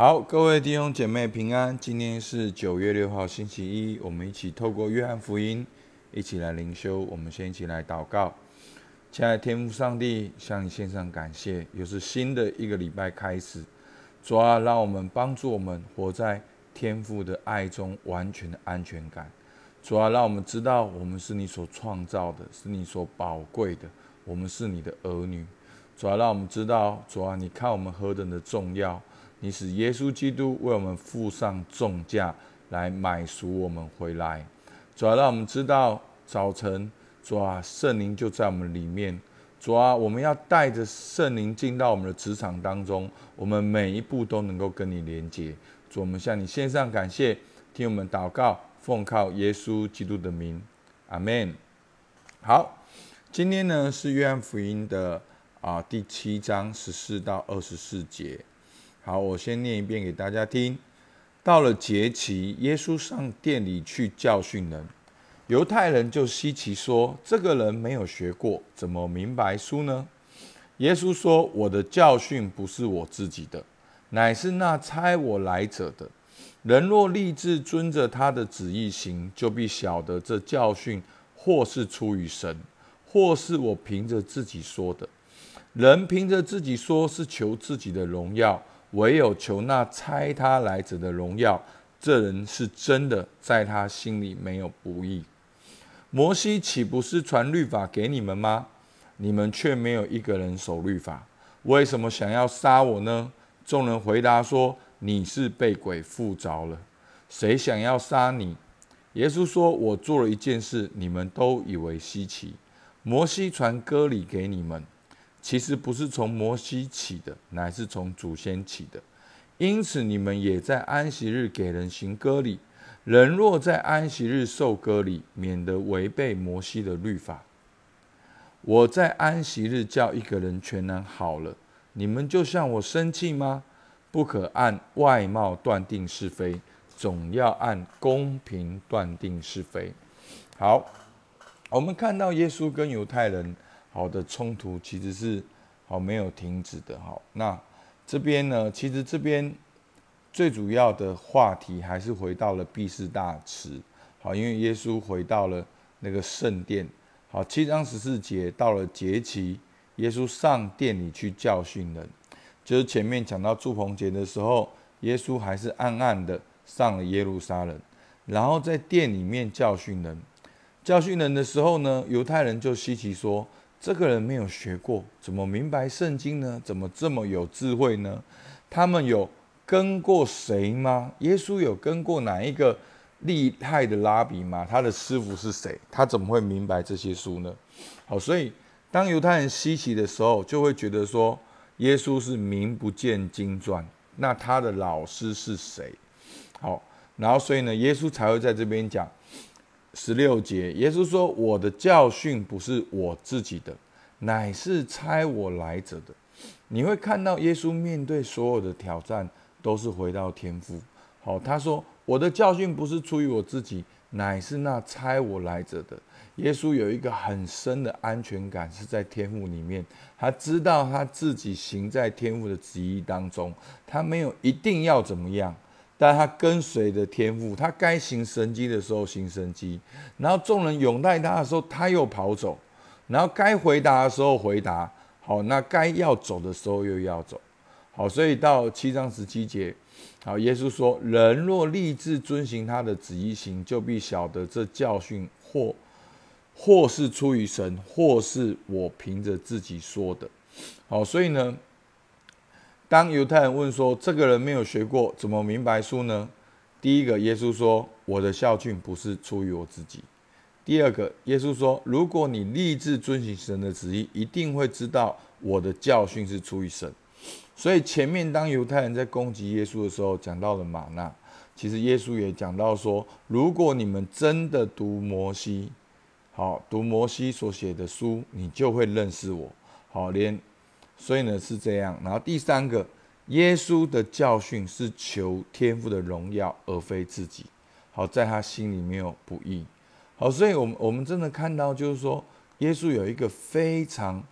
好，各位弟兄姐妹平安。今天是九月六号，星期一，我们一起透过约翰福音，一起来灵修。我们先一起来祷告。亲爱的天父上帝，向你献上感谢，又是新的一个礼拜开始。主啊，让我们帮助我们活在天父的爱中，完全的安全感。主啊，让我们知道我们是你所创造的，是你所宝贵的，我们是你的儿女。主啊，让我们知道，主啊，你看我们何等的重要。你使耶稣基督为我们付上重价来买赎我们回来，主要让我们知道早晨主啊圣灵就在我们里面，主啊我们要带着圣灵进到我们的职场当中，我们每一步都能够跟你连接。主我们向你献上感谢，听我们祷告，奉靠耶稣基督的名，阿门。好，今天呢是约翰福音的啊第七章十四到二十四节。好，我先念一遍给大家听。到了节期，耶稣上殿里去教训人，犹太人就稀奇说：“这个人没有学过，怎么明白书呢？”耶稣说：“我的教训不是我自己的，乃是那差我来者的。人若立志遵着他的旨意行，就必晓得这教训或是出于神，或是我凭着自己说的。人凭着自己说，是求自己的荣耀。”唯有求那猜他来者的荣耀，这人是真的，在他心里没有不义。摩西岂不是传律法给你们吗？你们却没有一个人守律法，为什么想要杀我呢？众人回答说：“你是被鬼附着了。谁想要杀你？”耶稣说：“我做了一件事，你们都以为稀奇。摩西传割礼给你们。”其实不是从摩西起的，乃是从祖先起的。因此，你们也在安息日给人行割礼。人若在安息日受割礼，免得违背摩西的律法。我在安息日叫一个人全然好了，你们就向我生气吗？不可按外貌断定是非，总要按公平断定是非。好，我们看到耶稣跟犹太人。好的冲突其实是好没有停止的。好，那这边呢？其实这边最主要的话题还是回到了毕士大池。好，因为耶稣回到了那个圣殿。好，七章十四节到了节期，耶稣上殿里去教训人。就是前面讲到祝棚节的时候，耶稣还是暗暗的上了耶路撒冷，然后在殿里面教训人。教训人的时候呢，犹太人就稀奇说。这个人没有学过，怎么明白圣经呢？怎么这么有智慧呢？他们有跟过谁吗？耶稣有跟过哪一个厉害的拉比吗？他的师傅是谁？他怎么会明白这些书呢？好，所以当犹太人稀奇的时候，就会觉得说，耶稣是名不见经传，那他的老师是谁？好，然后所以呢，耶稣才会在这边讲。十六节，耶稣说：“我的教训不是我自己的，乃是差我来者的。”你会看到耶稣面对所有的挑战，都是回到天父。好，他说：“我的教训不是出于我自己，乃是那差我来者的。”耶稣有一个很深的安全感，是在天父里面，他知道他自己行在天父的旨意当中，他没有一定要怎么样。但他跟随着天赋，他该行神迹的时候行神迹，然后众人拥戴他的时候，他又跑走，然后该回答的时候回答，好，那该要走的时候又要走，好，所以到七章十七节，好，耶稣说：人若立志遵行他的旨意行，就必晓得这教训或或是出于神，或是我凭着自己说的，好，所以呢。当犹太人问说：“这个人没有学过，怎么明白书呢？”第一个，耶稣说：“我的教训不是出于我自己。”第二个，耶稣说：“如果你立志遵行神的旨意，一定会知道我的教训是出于神。”所以前面当犹太人在攻击耶稣的时候，讲到了玛纳，其实耶稣也讲到说：“如果你们真的读摩西，好读摩西所写的书，你就会认识我。”好，连。所以呢是这样，然后第三个，耶稣的教训是求天父的荣耀，而非自己。好，在他心里没有不义。好，所以我们我们真的看到，就是说，耶稣有一个非常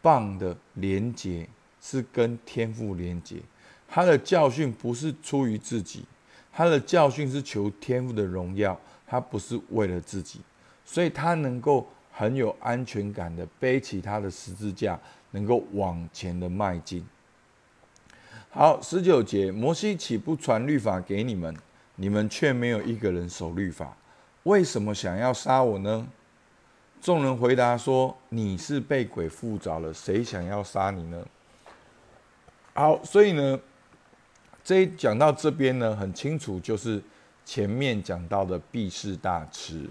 棒的连结，是跟天父连结。他的教训不是出于自己，他的教训是求天赋的荣耀，他不是为了自己，所以他能够很有安全感的背起他的十字架，能够往前的迈进。好，十九节，摩西岂不传律法给你们，你们却没有一个人守律法，为什么想要杀我呢？众人回答说：“你是被鬼附着了，谁想要杀你呢？”好，所以呢，这一讲到这边呢，很清楚，就是前面讲到的避世大吃。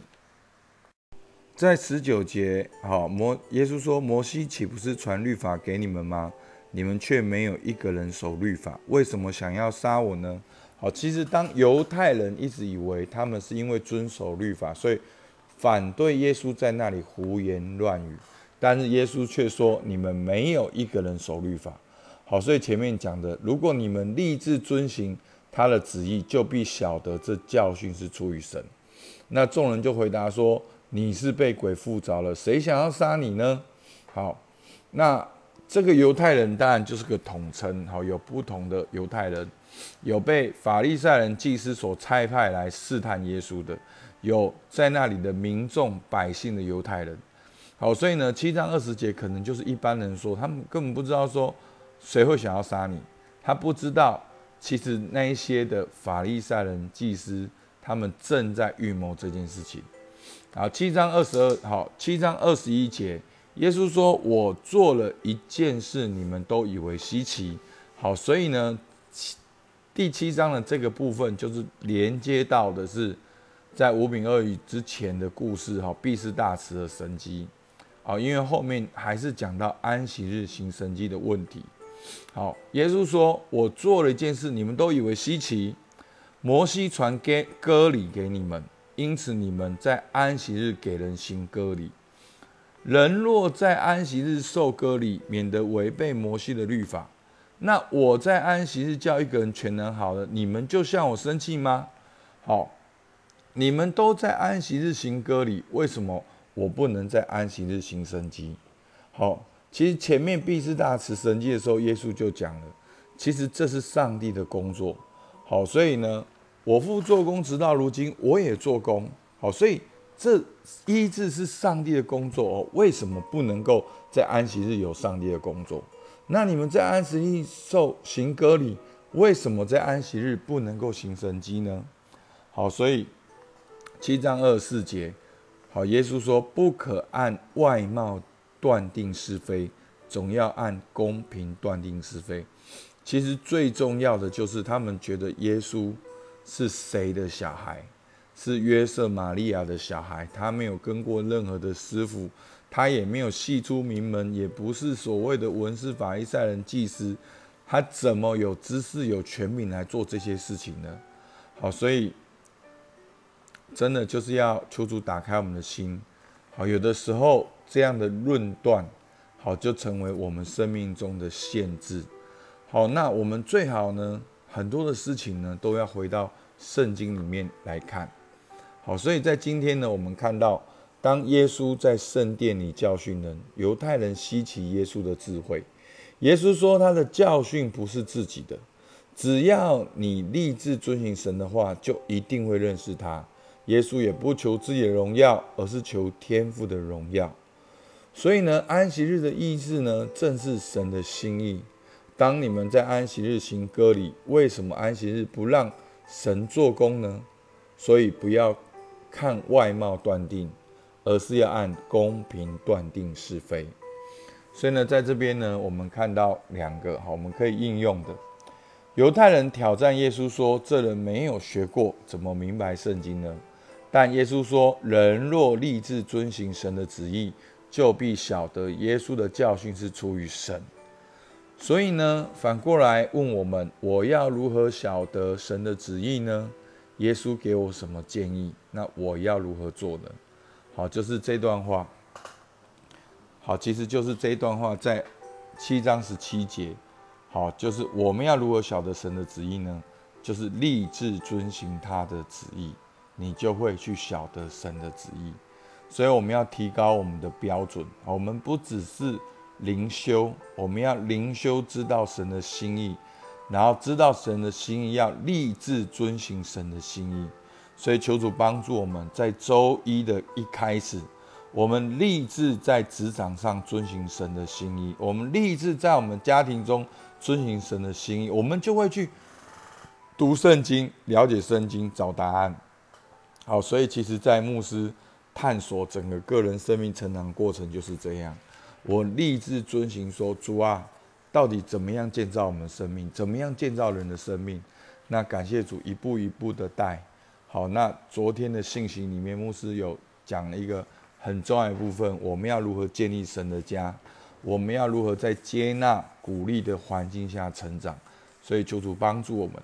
在十九节，好，摩耶稣说：“摩西岂不是传律法给你们吗？”你们却没有一个人守律法，为什么想要杀我呢？好，其实当犹太人一直以为他们是因为遵守律法，所以反对耶稣在那里胡言乱语，但是耶稣却说你们没有一个人守律法。好，所以前面讲的，如果你们立志遵行他的旨意，就必晓得这教训是出于神。那众人就回答说：你是被鬼附着了，谁想要杀你呢？好，那。这个犹太人当然就是个统称，好，有不同的犹太人，有被法利赛人祭司所差派来试探耶稣的，有在那里的民众百姓的犹太人，好，所以呢，七章二十节可能就是一般人说，他们根本不知道说谁会想要杀你，他不知道其实那一些的法利赛人祭司他们正在预谋这件事情，好，七章二十二，好，七章二十一节。耶稣说：“我做了一件事，你们都以为稀奇。好，所以呢，第七章的这个部分就是连接到的是在五饼二鱼之前的故事。哈，必是大慈的神机。好，因为后面还是讲到安息日行神机的问题。好，耶稣说：我做了一件事，你们都以为稀奇。摩西传给割礼给你们，因此你们在安息日给人行割礼。”人若在安息日受割礼，免得违背摩西的律法，那我在安息日叫一个人全能好了，你们就向我生气吗？好，你们都在安息日行割礼，为什么我不能在安息日行神迹？好，其实前面必是大慈神迹的时候，耶稣就讲了，其实这是上帝的工作。好，所以呢，我父做工，直到如今，我也做工。好，所以。这医治是上帝的工作哦，为什么不能够在安息日有上帝的工作？那你们在安息日受行割礼，为什么在安息日不能够行神迹呢？好，所以七章二十四节，好，耶稣说不可按外貌断定是非，总要按公平断定是非。其实最重要的就是他们觉得耶稣是谁的小孩。是约瑟玛利亚的小孩，他没有跟过任何的师傅，他也没有系出名门，也不是所谓的文士法利赛人祭司，他怎么有知识、有权柄来做这些事情呢？好，所以真的就是要求主打开我们的心。好，有的时候这样的论断，好就成为我们生命中的限制。好，那我们最好呢，很多的事情呢，都要回到圣经里面来看。好，所以在今天呢，我们看到，当耶稣在圣殿里教训人，犹太人稀奇耶稣的智慧。耶稣说，他的教训不是自己的，只要你立志遵行神的话，就一定会认识他。耶稣也不求自己的荣耀，而是求天父的荣耀。所以呢，安息日的意思呢，正是神的心意。当你们在安息日行割礼，为什么安息日不让神做工呢？所以不要。看外貌断定，而是要按公平断定是非。所以呢，在这边呢，我们看到两个好，我们可以应用的。犹太人挑战耶稣说：“这人没有学过，怎么明白圣经呢？”但耶稣说：“人若立志遵行神的旨意，就必晓得耶稣的教训是出于神。”所以呢，反过来问我们：我要如何晓得神的旨意呢？耶稣给我什么建议？那我要如何做呢？好，就是这段话。好，其实就是这段话在七章十七节。好，就是我们要如何晓得神的旨意呢？就是立志遵行他的旨意，你就会去晓得神的旨意。所以我们要提高我们的标准。我们不只是灵修，我们要灵修知道神的心意。然后知道神的心意，要立志遵行神的心意。所以求主帮助我们在周一的一开始，我们立志在职场上遵行神的心意，我们立志在我们家庭中遵行神的心意，我们就会去读圣经，了解圣经，找答案。好，所以其实，在牧师探索整个个人生命成长过程就是这样。我立志遵行说，主啊，到底怎么样建造我们生命？怎么样建造人的生命？那感谢主一步一步的带。好，那昨天的信息里面，牧师有讲了一个很重要的部分：我们要如何建立神的家？我们要如何在接纳、鼓励的环境下成长？所以求主帮助我们。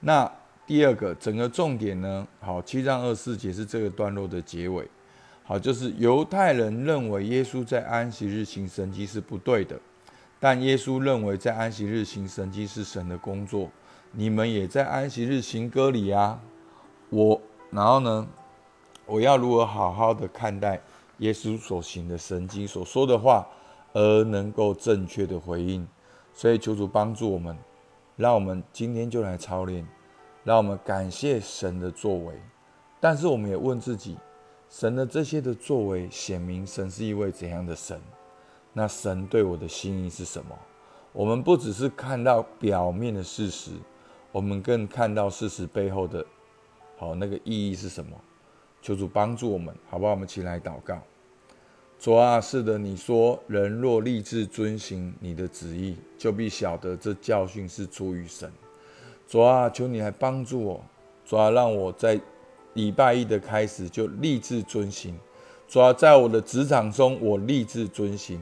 那。第二个，整个重点呢，好，七章二四节是这个段落的结尾，好，就是犹太人认为耶稣在安息日行神迹是不对的，但耶稣认为在安息日行神迹是神的工作，你们也在安息日行割礼啊，我，然后呢，我要如何好好的看待耶稣所行的神迹所说的话，而能够正确的回应，所以求主帮助我们，让我们今天就来操练。让我们感谢神的作为，但是我们也问自己：神的这些的作为，显明神是一位怎样的神？那神对我的心意是什么？我们不只是看到表面的事实，我们更看到事实背后的，好那个意义是什么？求主帮助我们，好不好？我们起来祷告。主啊，是的，你说人若立志遵行你的旨意，就必晓得这教训是出于神。主啊，求你来帮助我，主啊，让我在礼拜一的开始就立志遵行。主啊，在我的职场中，我立志遵行。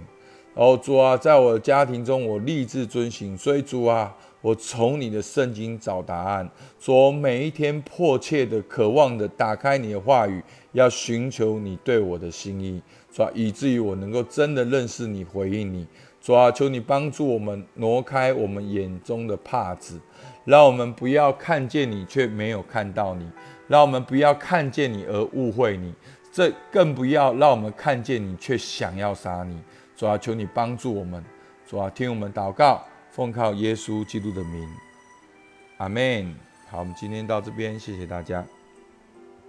然后主啊，在我的家庭中，我立志遵行。所以主啊，我从你的圣经找答案。主，每一天迫切的、渴望的打开你的话语，要寻求你对我的心意。主啊，以至于我能够真的认识你、回应你。主啊，求你帮助我们挪开我们眼中的帕子。让我们不要看见你却没有看到你，让我们不要看见你而误会你，这更不要让我们看见你却想要杀你。主啊，求你帮助我们，主啊，听我们祷告，奉靠耶稣基督的名，阿门。好，我们今天到这边，谢谢大家。